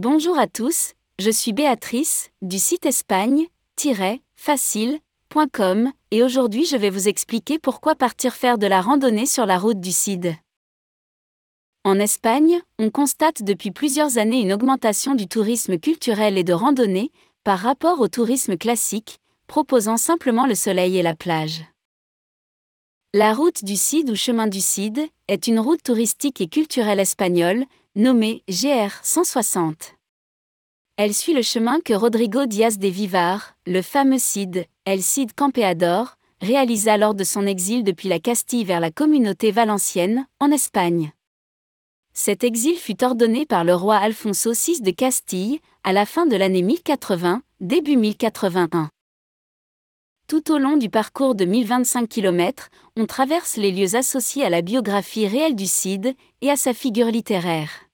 Bonjour à tous, je suis Béatrice, du site espagne-facile.com, et aujourd'hui je vais vous expliquer pourquoi partir faire de la randonnée sur la route du Cid. En Espagne, on constate depuis plusieurs années une augmentation du tourisme culturel et de randonnée, par rapport au tourisme classique, proposant simplement le soleil et la plage. La route du Cid ou chemin du Cid est une route touristique et culturelle espagnole, nommée GR 160. Elle suit le chemin que Rodrigo Diaz de Vivar, le fameux Cid, El Cid Campeador, réalisa lors de son exil depuis la Castille vers la communauté valencienne, en Espagne. Cet exil fut ordonné par le roi Alfonso VI de Castille, à la fin de l'année 1080, début 1081. Tout au long du parcours de 1025 km, on traverse les lieux associés à la biographie réelle du Cid et à sa figure littéraire.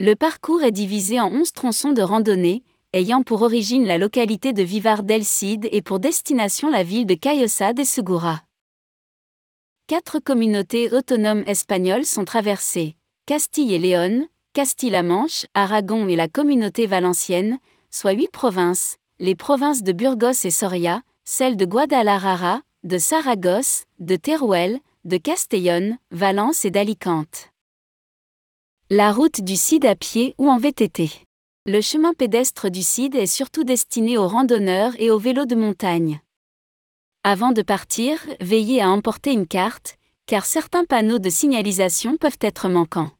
Le parcours est divisé en 11 tronçons de randonnée, ayant pour origine la localité de Vivar del Cid et pour destination la ville de Callosa de Segura. Quatre communautés autonomes espagnoles sont traversées Castille et Léon, Castille-La Manche, Aragon et la communauté valencienne, soit huit provinces, les provinces de Burgos et Soria, celles de Guadalajara, de Saragosse, de Teruel, de Castellón, Valence et d'Alicante. La route du Cid à pied ou en VTT. Le chemin pédestre du Cid est surtout destiné aux randonneurs et aux vélos de montagne. Avant de partir, veillez à emporter une carte, car certains panneaux de signalisation peuvent être manquants.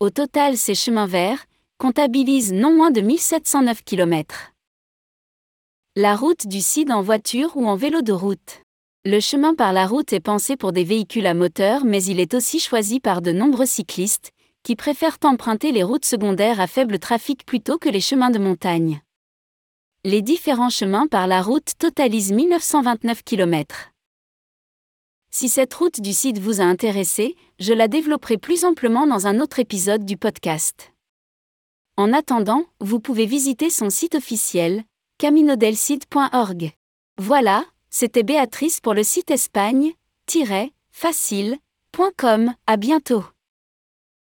Au total, ces chemins verts comptabilisent non moins de 1709 km. La route du Cid en voiture ou en vélo de route. Le chemin par la route est pensé pour des véhicules à moteur, mais il est aussi choisi par de nombreux cyclistes, qui préfèrent emprunter les routes secondaires à faible trafic plutôt que les chemins de montagne. Les différents chemins par la route totalisent 1929 km. Si cette route du site vous a intéressé, je la développerai plus amplement dans un autre épisode du podcast. En attendant, vous pouvez visiter son site officiel, caminodelcid.org. Voilà, c'était Béatrice pour le site espagne-facile.com. À bientôt.